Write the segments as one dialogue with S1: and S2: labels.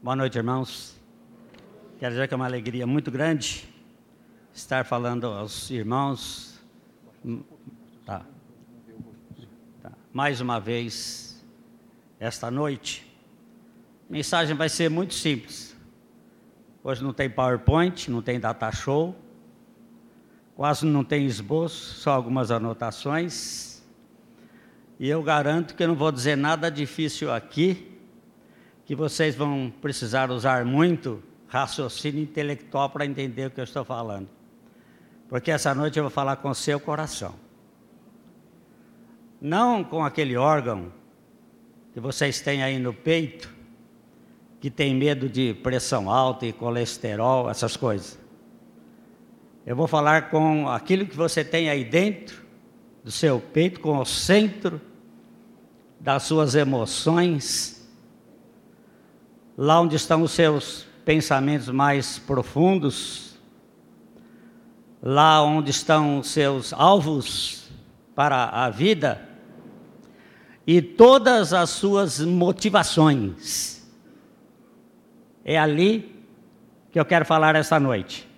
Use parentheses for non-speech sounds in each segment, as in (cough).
S1: Boa noite, irmãos. Quero dizer que é uma alegria muito grande estar falando aos irmãos. Tá. Tá. Mais uma vez, esta noite. A mensagem vai ser muito simples. Hoje não tem PowerPoint, não tem data show, quase não tem esboço, só algumas anotações. E eu garanto que eu não vou dizer nada difícil aqui, que vocês vão precisar usar muito raciocínio intelectual para entender o que eu estou falando. Porque essa noite eu vou falar com o seu coração. Não com aquele órgão que vocês têm aí no peito, que tem medo de pressão alta e colesterol, essas coisas. Eu vou falar com aquilo que você tem aí dentro do seu peito, com o centro das suas emoções, lá onde estão os seus pensamentos mais profundos, lá onde estão os seus alvos para a vida e todas as suas motivações. É ali que eu quero falar esta noite.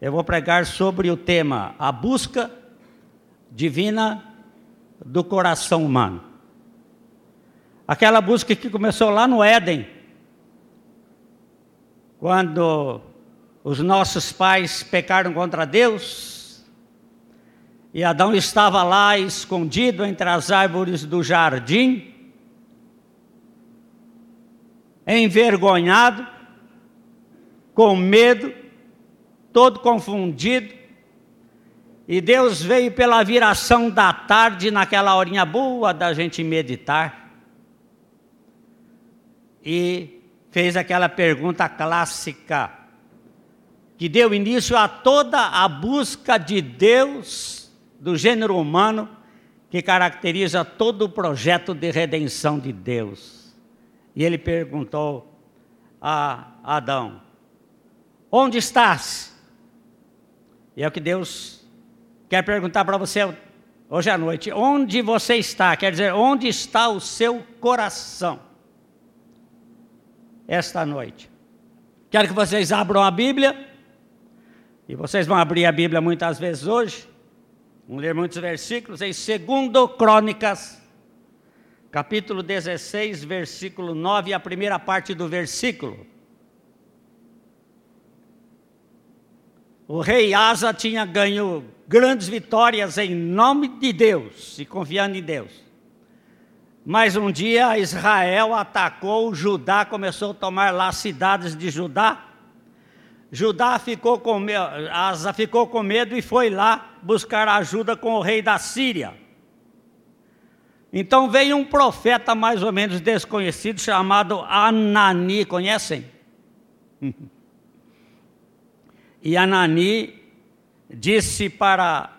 S1: Eu vou pregar sobre o tema a busca divina do coração humano. Aquela busca que começou lá no Éden, quando os nossos pais pecaram contra Deus, e Adão estava lá escondido entre as árvores do jardim, envergonhado, com medo, todo confundido, e Deus veio pela viração da tarde, naquela horinha boa da gente meditar, e fez aquela pergunta clássica, que deu início a toda a busca de Deus do gênero humano, que caracteriza todo o projeto de redenção de Deus. E ele perguntou a Adão: Onde estás? E é o que Deus quer perguntar para você hoje à noite: Onde você está? Quer dizer, onde está o seu coração? Esta noite. Quero que vocês abram a Bíblia, e vocês vão abrir a Bíblia muitas vezes hoje, vão ler muitos versículos, em 2 Crônicas, capítulo 16, versículo 9, a primeira parte do versículo. O rei Asa tinha ganho grandes vitórias em nome de Deus e confiando em Deus. Mas um dia Israel atacou Judá, começou a tomar lá cidades de Judá. Judá ficou com medo, Asa ficou com medo e foi lá buscar ajuda com o rei da Síria. Então veio um profeta mais ou menos desconhecido chamado Anani, conhecem? (laughs) e Anani disse para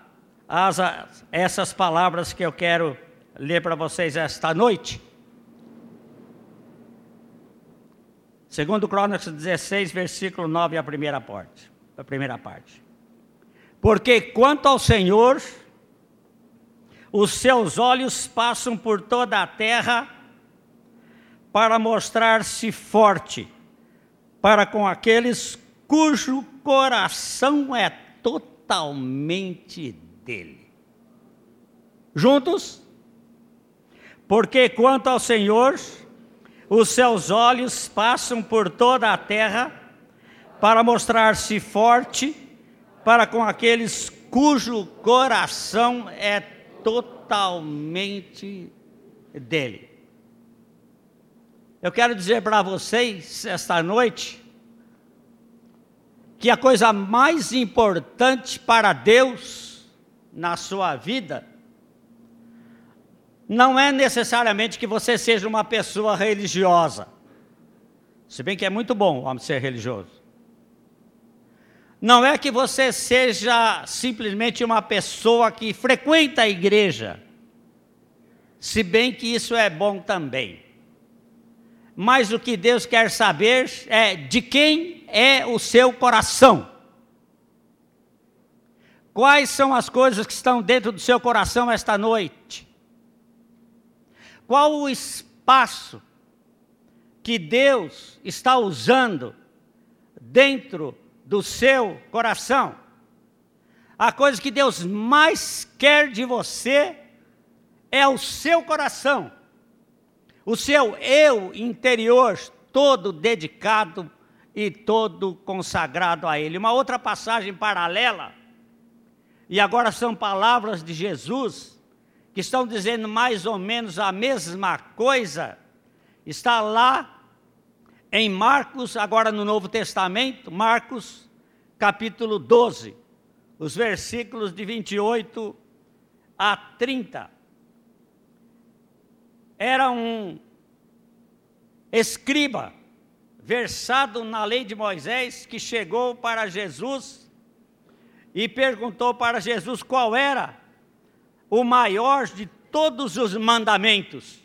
S1: Asa essas palavras que eu quero ler para vocês esta noite. Segundo Crônicas 16, versículo 9, a primeira parte. A primeira parte. Porque quanto ao Senhor, os seus olhos passam por toda a terra para mostrar-se forte para com aqueles cujo coração é totalmente dele. Juntos? Porque quanto ao Senhor, os seus olhos passam por toda a terra para mostrar-se forte para com aqueles cujo coração é totalmente dele. Eu quero dizer para vocês esta noite que a coisa mais importante para Deus na sua vida não é necessariamente que você seja uma pessoa religiosa. Se bem que é muito bom o homem ser religioso. Não é que você seja simplesmente uma pessoa que frequenta a igreja. Se bem que isso é bom também. Mas o que Deus quer saber é de quem é o seu coração. Quais são as coisas que estão dentro do seu coração esta noite? Qual o espaço que Deus está usando dentro do seu coração. A coisa que Deus mais quer de você é o seu coração, o seu eu interior todo dedicado e todo consagrado a Ele. Uma outra passagem paralela, e agora são palavras de Jesus, que estão dizendo mais ou menos a mesma coisa, está lá em Marcos, agora no Novo Testamento, Marcos capítulo 12, os versículos de 28 a 30. Era um escriba versado na lei de Moisés que chegou para Jesus e perguntou para Jesus qual era o maior de todos os mandamentos.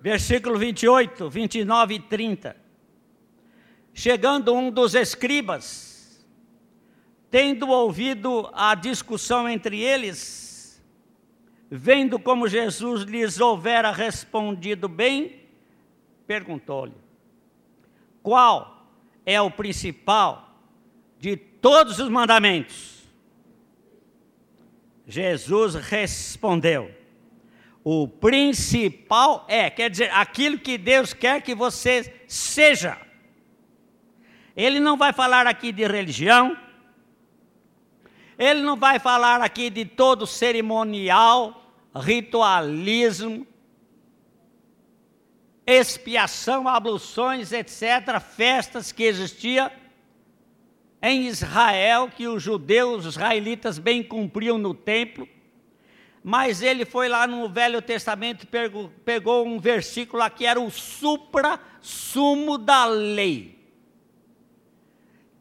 S1: Versículo 28, 29 e 30. Chegando um dos escribas, tendo ouvido a discussão entre eles, vendo como Jesus lhes houvera respondido bem, perguntou-lhe: Qual é o principal de todos os mandamentos? Jesus respondeu: O principal é, quer dizer, aquilo que Deus quer que você seja. Ele não vai falar aqui de religião, ele não vai falar aqui de todo cerimonial, ritualismo, expiação, abluções, etc., festas que existiam em Israel, que os judeus, os israelitas bem cumpriam no templo, mas ele foi lá no Velho Testamento e pegou um versículo lá que era o supra-sumo da lei,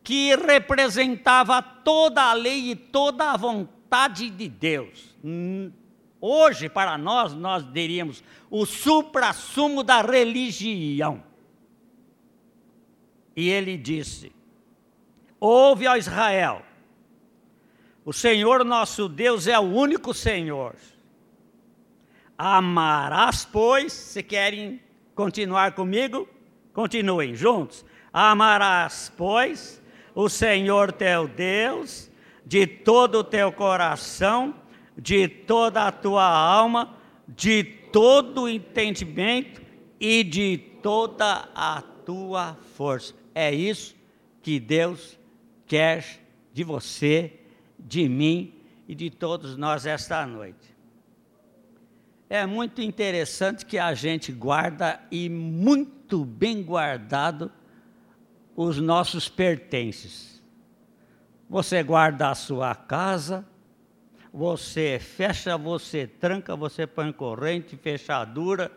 S1: que representava toda a lei e toda a vontade de Deus. Hoje, para nós, nós diríamos o supra-sumo da religião. E ele disse: Ouve, ó Israel, o Senhor nosso Deus é o único Senhor. Amarás, pois, se querem continuar comigo, continuem juntos. Amarás, pois, o Senhor teu Deus de todo o teu coração de toda a tua alma, de todo o entendimento e de toda a tua força. É isso que Deus quer de você, de mim e de todos nós esta noite. É muito interessante que a gente guarda e muito bem guardado os nossos pertences. Você guarda a sua casa, você fecha, você tranca, você põe corrente, fechadura,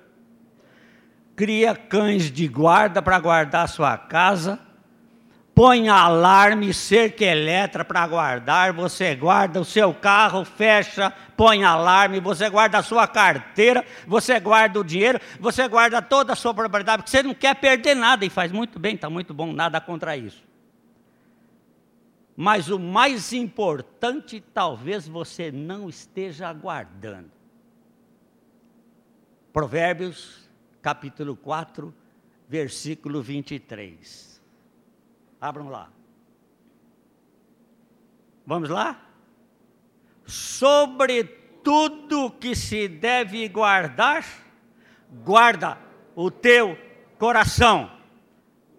S1: cria cães de guarda para guardar a sua casa, põe alarme, cerca elétrica para guardar, você guarda o seu carro, fecha, põe alarme, você guarda a sua carteira, você guarda o dinheiro, você guarda toda a sua propriedade, porque você não quer perder nada e faz muito bem, está muito bom, nada contra isso. Mas o mais importante, talvez você não esteja aguardando. Provérbios, capítulo 4, versículo 23. Abram lá. Vamos lá? Sobre tudo que se deve guardar, guarda o teu coração,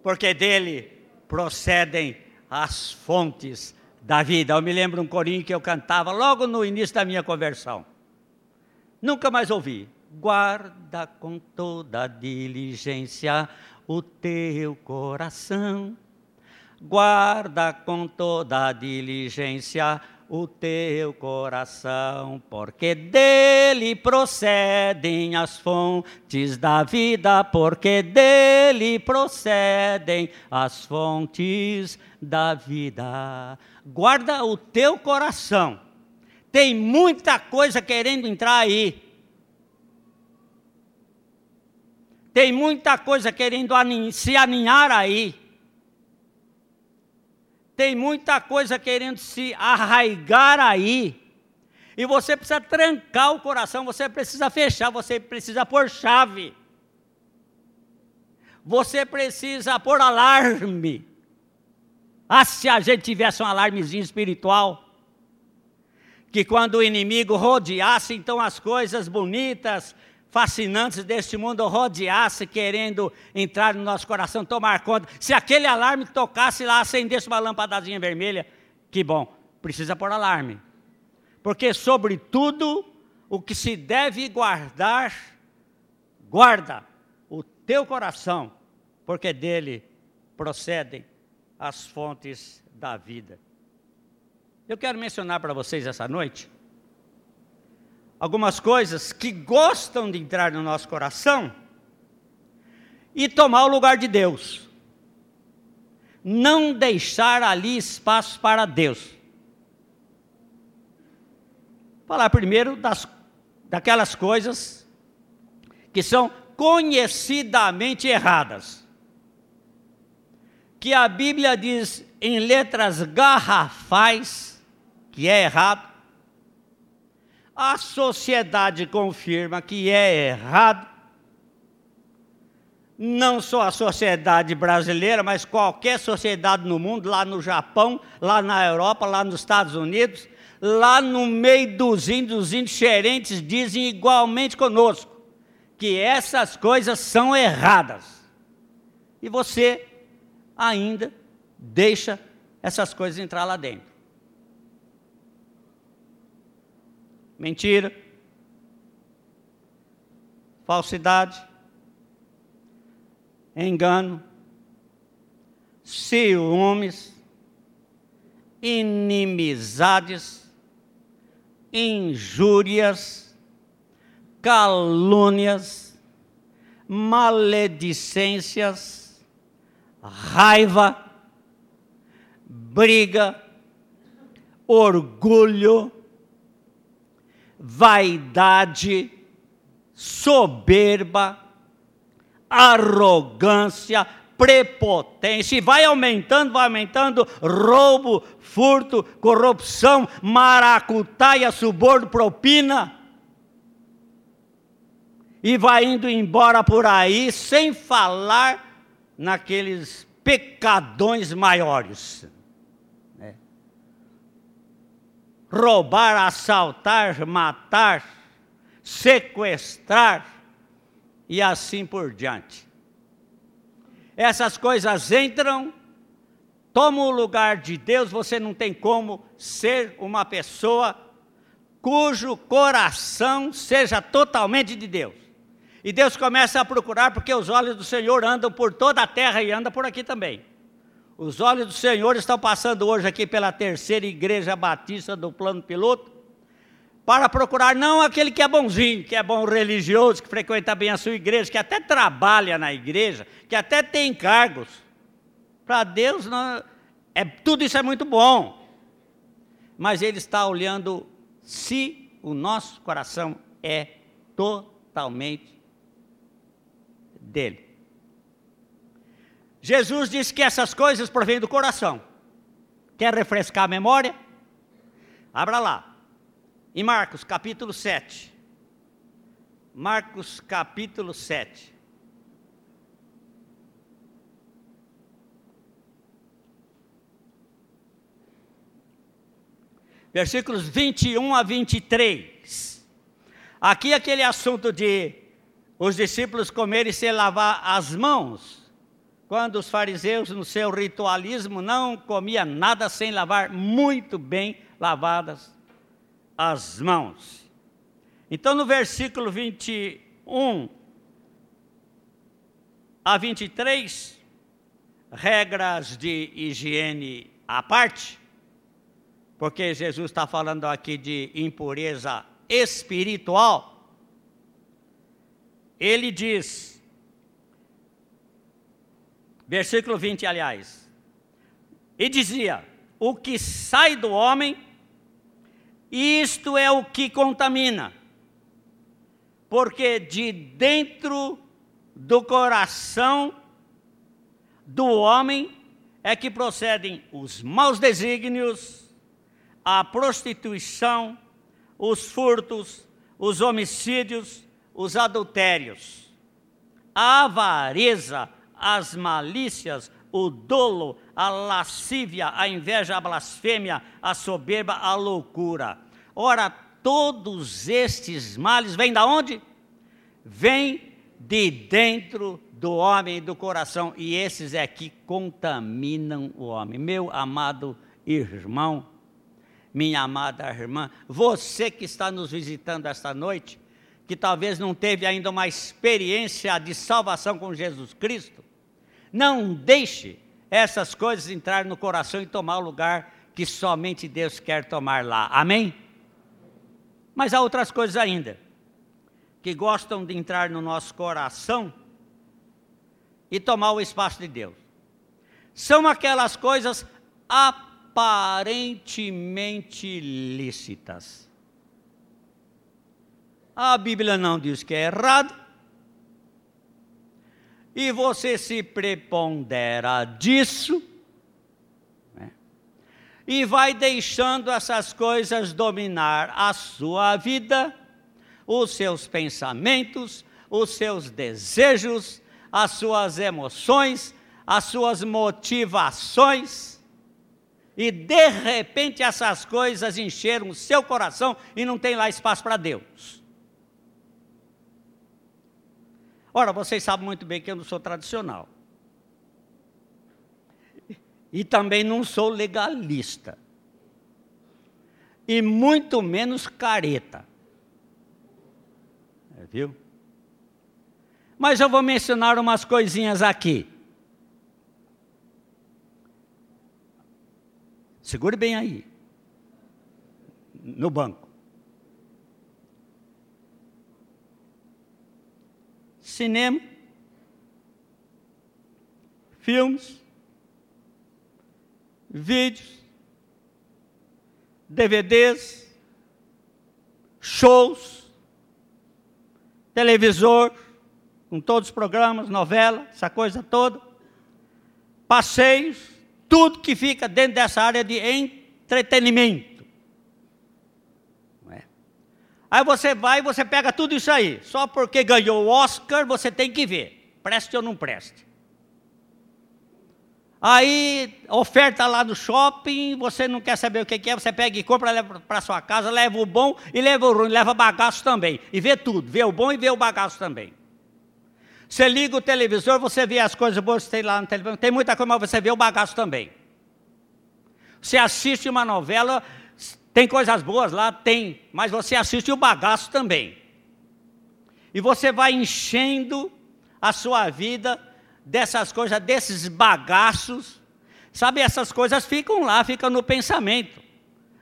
S1: porque dele procedem as fontes da vida. Eu me lembro um corinho que eu cantava logo no início da minha conversão. Nunca mais ouvi. Guarda com toda diligência o teu coração. Guarda com toda diligência o teu coração, porque dele procedem as fontes da vida, porque dele procedem as fontes da vida. Guarda o teu coração. Tem muita coisa querendo entrar aí. Tem muita coisa querendo se aninhar aí. Tem muita coisa querendo se arraigar aí. E você precisa trancar o coração, você precisa fechar, você precisa pôr chave. você precisa pôr alarme. Ah, se a gente tivesse um alarmezinho espiritual, que quando o inimigo rodeasse, então as coisas bonitas, fascinantes deste mundo rodeasse, querendo entrar no nosso coração, tomar conta. Se aquele alarme tocasse lá, acendesse uma lâmpadazinha vermelha, que bom, precisa pôr alarme. Porque, sobretudo, o que se deve guardar, guarda o teu coração, porque dele procedem as fontes da vida. Eu quero mencionar para vocês essa noite algumas coisas que gostam de entrar no nosso coração e tomar o lugar de Deus. Não deixar ali espaço para Deus. Falar primeiro das, daquelas coisas que são conhecidamente erradas que a Bíblia diz em letras garrafais, que é errado, a sociedade confirma que é errado, não só a sociedade brasileira, mas qualquer sociedade no mundo, lá no Japão, lá na Europa, lá nos Estados Unidos, lá no meio dos índios, os índios xerentes dizem igualmente conosco, que essas coisas são erradas. E você ainda deixa essas coisas entrar lá dentro. Mentira, falsidade, engano, ciúmes, inimizades, injúrias, calúnias, maledicências, raiva, briga, orgulho, vaidade, soberba, arrogância, prepotência, e vai aumentando, vai aumentando, roubo, furto, corrupção, maracutaia, suborno, propina, e vai indo embora por aí, sem falar naqueles pecadões maiores. Né? Roubar, assaltar, matar, sequestrar e assim por diante. Essas coisas entram, tomam o lugar de Deus, você não tem como ser uma pessoa cujo coração seja totalmente de Deus. E Deus começa a procurar, porque os olhos do Senhor andam por toda a terra e andam por aqui também. Os olhos do Senhor estão passando hoje aqui pela terceira igreja batista do plano piloto, para procurar não aquele que é bonzinho, que é bom religioso, que frequenta bem a sua igreja, que até trabalha na igreja, que até tem cargos. Para Deus, não, é, tudo isso é muito bom. Mas Ele está olhando se o nosso coração é totalmente dele. Jesus disse que essas coisas provêm do coração. Quer refrescar a memória? Abra lá. Em Marcos capítulo 7. Marcos capítulo 7. Versículos 21 a 23. Aqui aquele assunto de os discípulos comerem sem lavar as mãos, quando os fariseus, no seu ritualismo, não comiam nada sem lavar muito bem lavadas as mãos. Então, no versículo 21 a 23, regras de higiene à parte, porque Jesus está falando aqui de impureza espiritual ele diz, versículo 20, aliás, e dizia: O que sai do homem, isto é o que contamina, porque de dentro do coração do homem é que procedem os maus desígnios, a prostituição, os furtos, os homicídios, os adultérios, a avareza, as malícias, o dolo, a lascívia, a inveja, a blasfêmia, a soberba, a loucura. Ora, todos estes males vêm da onde? Vêm de dentro do homem e do coração, e esses é que contaminam o homem. Meu amado irmão, minha amada irmã, você que está nos visitando esta noite, que talvez não teve ainda uma experiência de salvação com Jesus Cristo, não deixe essas coisas entrar no coração e tomar o lugar que somente Deus quer tomar lá. Amém? Mas há outras coisas ainda que gostam de entrar no nosso coração e tomar o espaço de Deus. São aquelas coisas aparentemente lícitas. A Bíblia não diz que é errado. E você se prepondera disso. Né? E vai deixando essas coisas dominar a sua vida, os seus pensamentos, os seus desejos, as suas emoções, as suas motivações, e de repente essas coisas encheram o seu coração e não tem lá espaço para Deus. Ora, vocês sabem muito bem que eu não sou tradicional. E também não sou legalista. E muito menos careta. É, viu? Mas eu vou mencionar umas coisinhas aqui. Segure bem aí. No banco. Cinema. Filmes. Vídeos. DVDs. Shows. Televisor com todos os programas, novela, essa coisa toda, passeios, tudo que fica dentro dessa área de entretenimento. Aí você vai e você pega tudo isso aí, só porque ganhou o Oscar você tem que ver, preste ou não preste. Aí, oferta lá no shopping, você não quer saber o que é, você pega e compra, leva para sua casa, leva o bom e leva o ruim, leva bagaço também. E vê tudo, vê o bom e vê o bagaço também. Você liga o televisor, você vê as coisas boas que tem lá no televisor. Tem muita coisa, mas você vê o bagaço também. Você assiste uma novela, tem coisas boas lá? Tem. Mas você assiste o bagaço também. E você vai enchendo a sua vida dessas coisas, desses bagaços. Sabe, essas coisas ficam lá, ficam no pensamento.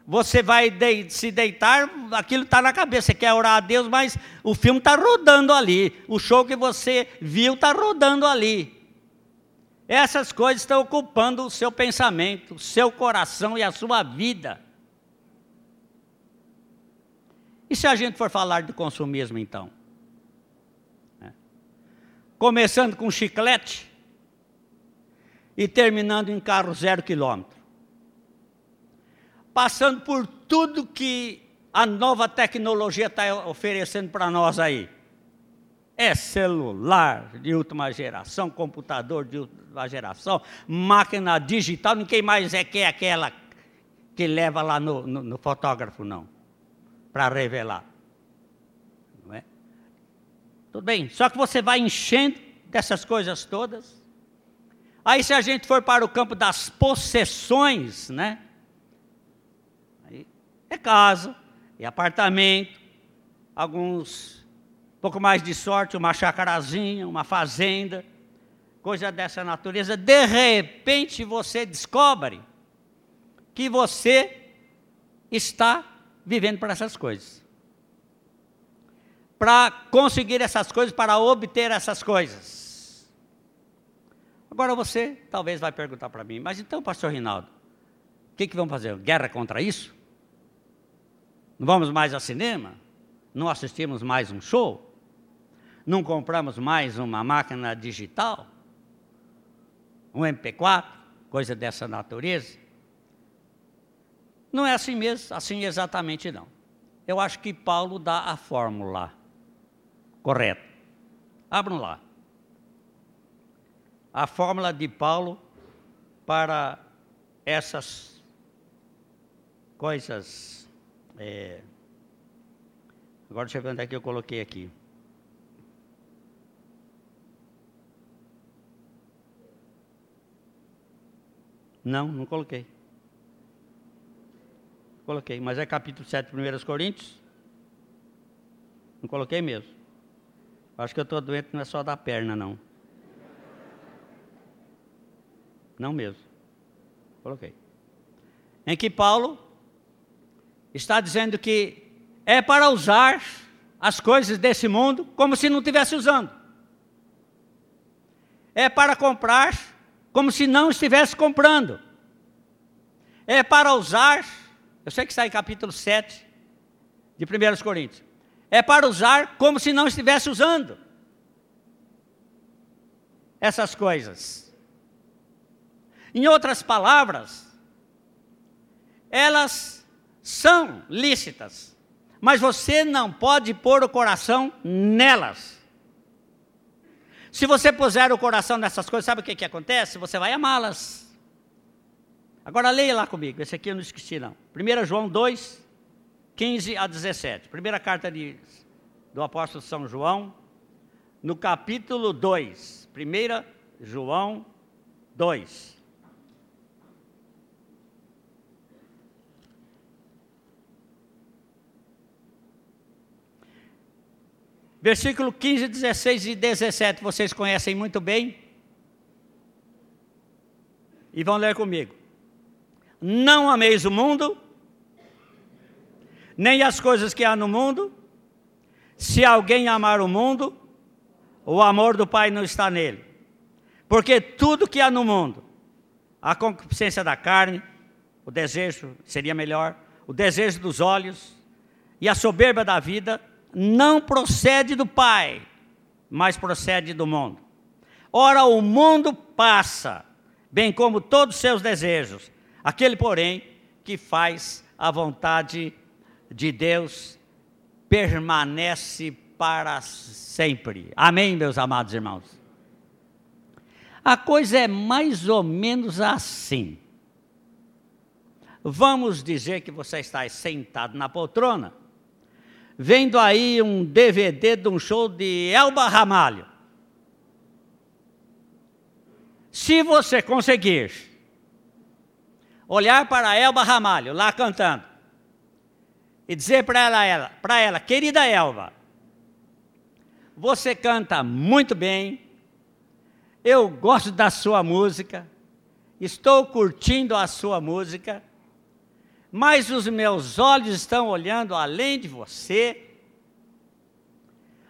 S1: Você vai de, se deitar, aquilo está na cabeça. Você quer orar a Deus, mas o filme está rodando ali. O show que você viu está rodando ali. Essas coisas estão ocupando o seu pensamento, o seu coração e a sua vida. E se a gente for falar de consumismo, então? É. Começando com chiclete e terminando em carro zero quilômetro passando por tudo que a nova tecnologia está oferecendo para nós aí. É celular de última geração, computador de última geração, máquina digital, ninguém mais é que é aquela que leva lá no, no, no fotógrafo, não, para revelar. Não é? Tudo bem, só que você vai enchendo dessas coisas todas. Aí se a gente for para o campo das possessões, né? É casa, é apartamento, alguns, pouco mais de sorte, uma chacarazinha, uma fazenda, coisa dessa natureza. De repente você descobre que você está vivendo para essas coisas. Para conseguir essas coisas, para obter essas coisas. Agora você talvez vai perguntar para mim, mas então, pastor Rinaldo, o que, que vamos fazer? Guerra contra isso? Não vamos mais ao cinema? Não assistimos mais um show? Não compramos mais uma máquina digital? Um MP4? Coisa dessa natureza? Não é assim mesmo, assim exatamente não. Eu acho que Paulo dá a fórmula correta. Abram lá. a fórmula de Paulo para essas coisas. É, agora deixa eu ver onde é que eu coloquei aqui. Não, não coloquei. Coloquei, mas é capítulo 7, 1 Coríntios? Não coloquei mesmo. Acho que eu estou doente, não é só da perna, não. Não mesmo. Coloquei. Em que Paulo está dizendo que é para usar as coisas desse mundo como se não estivesse usando. É para comprar como se não estivesse comprando. É para usar, eu sei que está em capítulo 7 de 1 Coríntios. É para usar como se não estivesse usando essas coisas. Em outras palavras, elas são lícitas, mas você não pode pôr o coração nelas. Se você puser o coração nessas coisas, sabe o que, que acontece? Você vai amá-las. Agora leia lá comigo, esse aqui eu não esqueci não. 1 João 2, 15 a 17. Primeira carta de, do apóstolo São João, no capítulo 2. 1 João 2. Versículo 15, 16 e 17, vocês conhecem muito bem. E vão ler comigo. Não ameis o mundo, nem as coisas que há no mundo. Se alguém amar o mundo, o amor do Pai não está nele. Porque tudo que há no mundo, a concupiscência da carne, o desejo, seria melhor, o desejo dos olhos e a soberba da vida, não procede do Pai, mas procede do mundo. Ora, o mundo passa, bem como todos os seus desejos. Aquele, porém, que faz a vontade de Deus permanece para sempre. Amém, meus amados irmãos? A coisa é mais ou menos assim. Vamos dizer que você está sentado na poltrona vendo aí um DVD de um show de Elba Ramalho. Se você conseguir olhar para Elba Ramalho lá cantando. E dizer para ela, ela, para ela, querida Elba, você canta muito bem, eu gosto da sua música, estou curtindo a sua música, mas os meus olhos estão olhando além de você,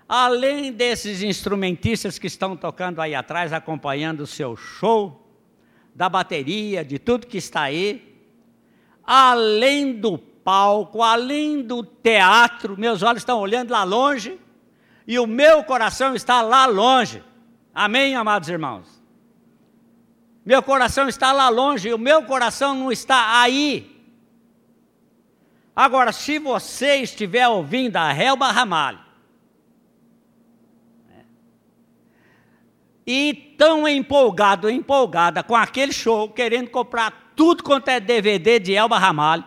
S1: além desses instrumentistas que estão tocando aí atrás, acompanhando o seu show, da bateria, de tudo que está aí, além do palco, além do teatro, meus olhos estão olhando lá longe e o meu coração está lá longe. Amém, amados irmãos? Meu coração está lá longe e o meu coração não está aí. Agora, se você estiver ouvindo a Helba Ramalho, e tão empolgado, empolgada com aquele show, querendo comprar tudo quanto é DVD de Elba Ramalho,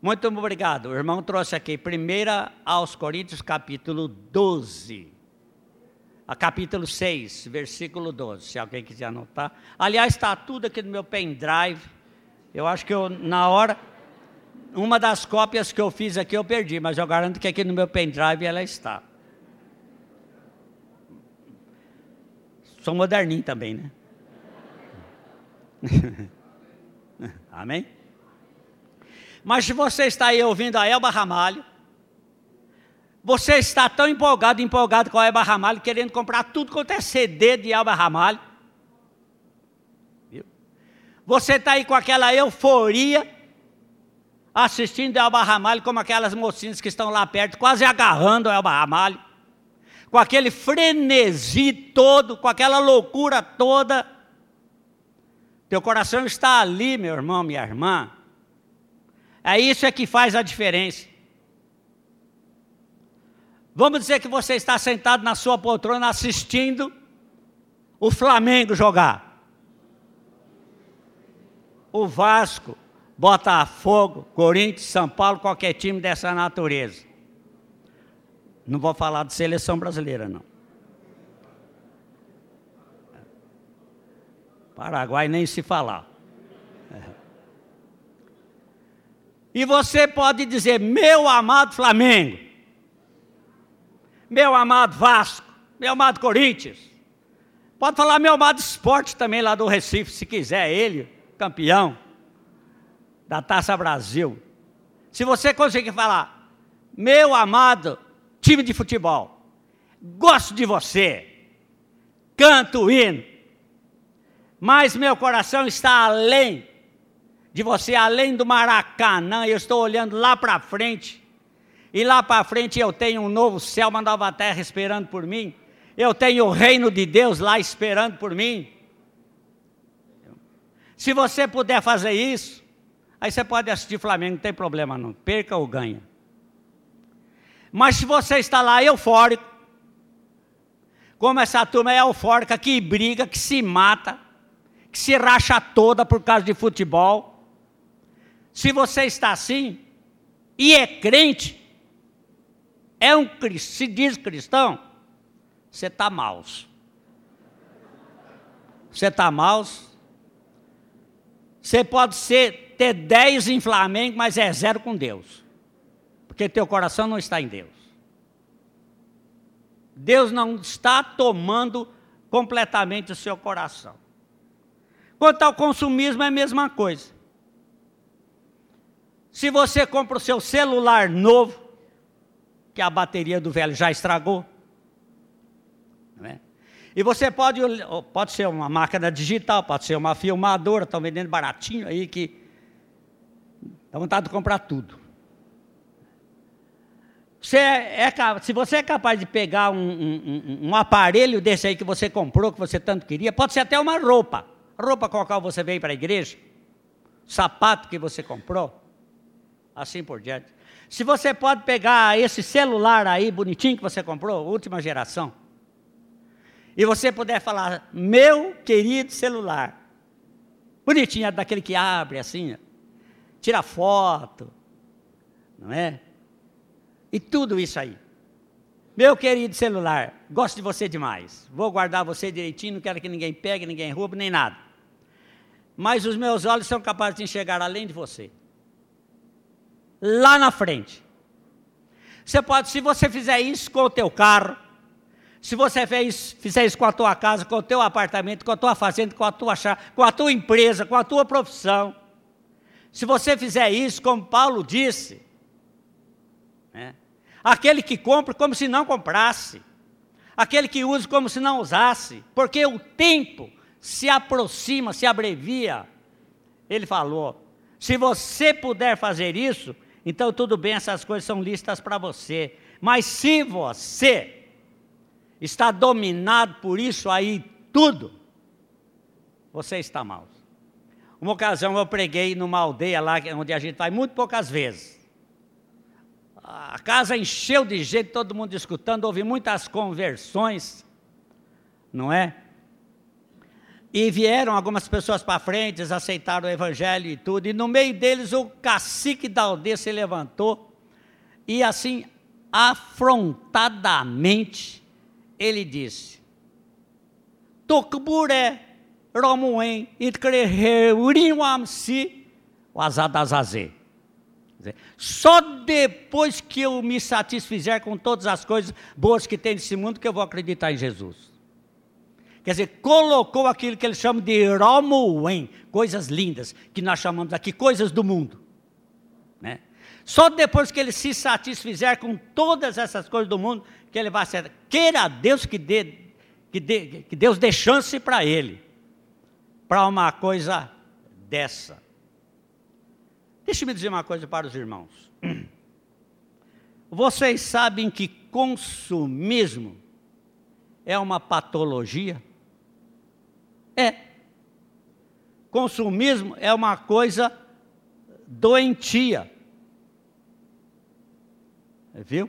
S1: muito obrigado. O irmão trouxe aqui, 1 aos Coríntios, capítulo 12. A capítulo 6, versículo 12, se alguém quiser anotar. Aliás, está tudo aqui no meu pendrive eu acho que eu, na hora, uma das cópias que eu fiz aqui eu perdi, mas eu garanto que aqui no meu pendrive ela está. Sou moderninho também, né? (laughs) Amém? Mas se você está aí ouvindo a Elba Ramalho, você está tão empolgado, empolgado com a Elba Ramalho, querendo comprar tudo quanto é CD de Elba Ramalho, você está aí com aquela euforia, assistindo Elba Ramalho, como aquelas mocinhas que estão lá perto, quase agarrando Elba Ramalho, com aquele frenesi todo, com aquela loucura toda. Teu coração está ali, meu irmão, minha irmã. É isso é que faz a diferença. Vamos dizer que você está sentado na sua poltrona assistindo o Flamengo jogar. O Vasco, Botafogo, Corinthians, São Paulo, qualquer time dessa natureza. Não vou falar de seleção brasileira, não. Paraguai nem se falar. E você pode dizer, meu amado Flamengo, meu amado Vasco, meu amado Corinthians. Pode falar meu amado esporte também lá do Recife, se quiser, ele, campeão da Taça Brasil. Se você conseguir falar, meu amado time de futebol, gosto de você, canto o hino, mas meu coração está além de você além do Maracanã, eu estou olhando lá para frente. E lá para frente eu tenho um novo céu, uma nova terra esperando por mim. Eu tenho o reino de Deus lá esperando por mim. Se você puder fazer isso, aí você pode assistir Flamengo, não tem problema não, perca ou ganha. Mas se você está lá eufórico, como essa turma é eufórica, que briga, que se mata, que se racha toda por causa de futebol, se você está assim e é crente, é um se diz cristão, você está mal. Você está mal. Você pode ser, ter dez em Flamengo, mas é zero com Deus. Porque teu coração não está em Deus. Deus não está tomando completamente o seu coração. Quanto ao consumismo, é a mesma coisa. Se você compra o seu celular novo, que a bateria do velho já estragou, é? e você pode, pode ser uma máquina digital, pode ser uma filmadora, estão vendendo baratinho aí que dá vontade de comprar tudo. Você é, é se você é capaz de pegar um, um, um, aparelho desse aí que você comprou, que você tanto queria, pode ser até uma roupa, roupa com a qual você veio para a igreja, sapato que você comprou, assim por diante. Se você pode pegar esse celular aí bonitinho que você comprou, última geração, e você puder falar, meu querido celular, bonitinho, é daquele que abre assim, tira foto, não é? E tudo isso aí. Meu querido celular, gosto de você demais. Vou guardar você direitinho, não quero que ninguém pegue, ninguém roube, nem nada. Mas os meus olhos são capazes de enxergar além de você lá na frente. Você pode, se você fizer isso com o teu carro, se você fez, fizer isso com a tua casa, com o teu apartamento, com a tua fazenda, com a tua, com a tua empresa, com a tua profissão, se você fizer isso, como Paulo disse, né, aquele que compra como se não comprasse, aquele que usa como se não usasse, porque o tempo se aproxima, se abrevia. Ele falou: se você puder fazer isso, então, tudo bem, essas coisas são listas para você. Mas se você está dominado por isso aí tudo, você está mal. Uma ocasião eu preguei numa aldeia lá, onde a gente vai muito poucas vezes. A casa encheu de gente, todo mundo escutando, houve muitas conversões, não é? E vieram algumas pessoas para frente, aceitaram o evangelho e tudo. E no meio deles o cacique da aldeia se levantou e assim, afrontadamente, ele disse: Tokbure Romuem Itkreheuriwamsi Wazadazazê. Só depois que eu me satisfizer com todas as coisas boas que tem nesse mundo que eu vou acreditar em Jesus. Quer dizer, colocou aquilo que eles chamam de Romuem, coisas lindas, que nós chamamos aqui coisas do mundo. Né? Só depois que ele se satisfizer com todas essas coisas do mundo, que ele vai ser. Queira Deus que, dê, que, dê, que Deus dê chance para ele, para uma coisa dessa. Deixe-me dizer uma coisa para os irmãos. Vocês sabem que consumismo é uma patologia? É. Consumismo é uma coisa doentia. Viu?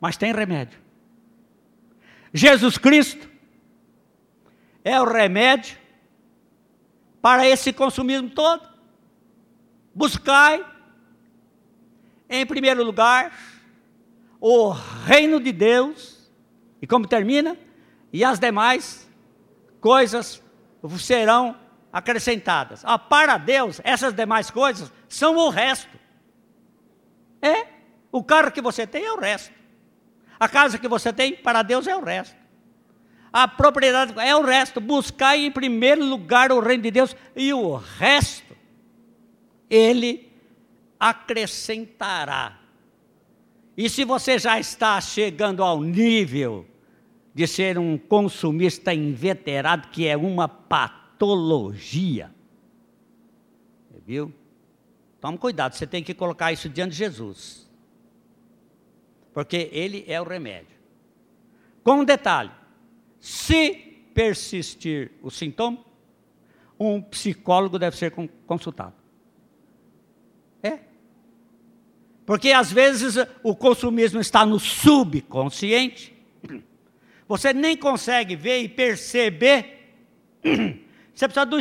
S1: Mas tem remédio. Jesus Cristo é o remédio para esse consumismo todo. Buscai, em primeiro lugar, o reino de Deus, e como termina? E as demais coisas serão acrescentadas. Ah, para Deus, essas demais coisas são o resto. É, o carro que você tem é o resto. A casa que você tem, para Deus, é o resto. A propriedade é o resto. Buscar em primeiro lugar o reino de Deus e o resto, Ele acrescentará. E se você já está chegando ao nível de ser um consumista inveterado, que é uma patologia, viu? Tome cuidado, você tem que colocar isso diante de Jesus. Porque Ele é o remédio. Com um detalhe: se persistir o sintoma, um psicólogo deve ser consultado. É. Porque às vezes o consumismo está no subconsciente, você nem consegue ver e perceber. Você precisa do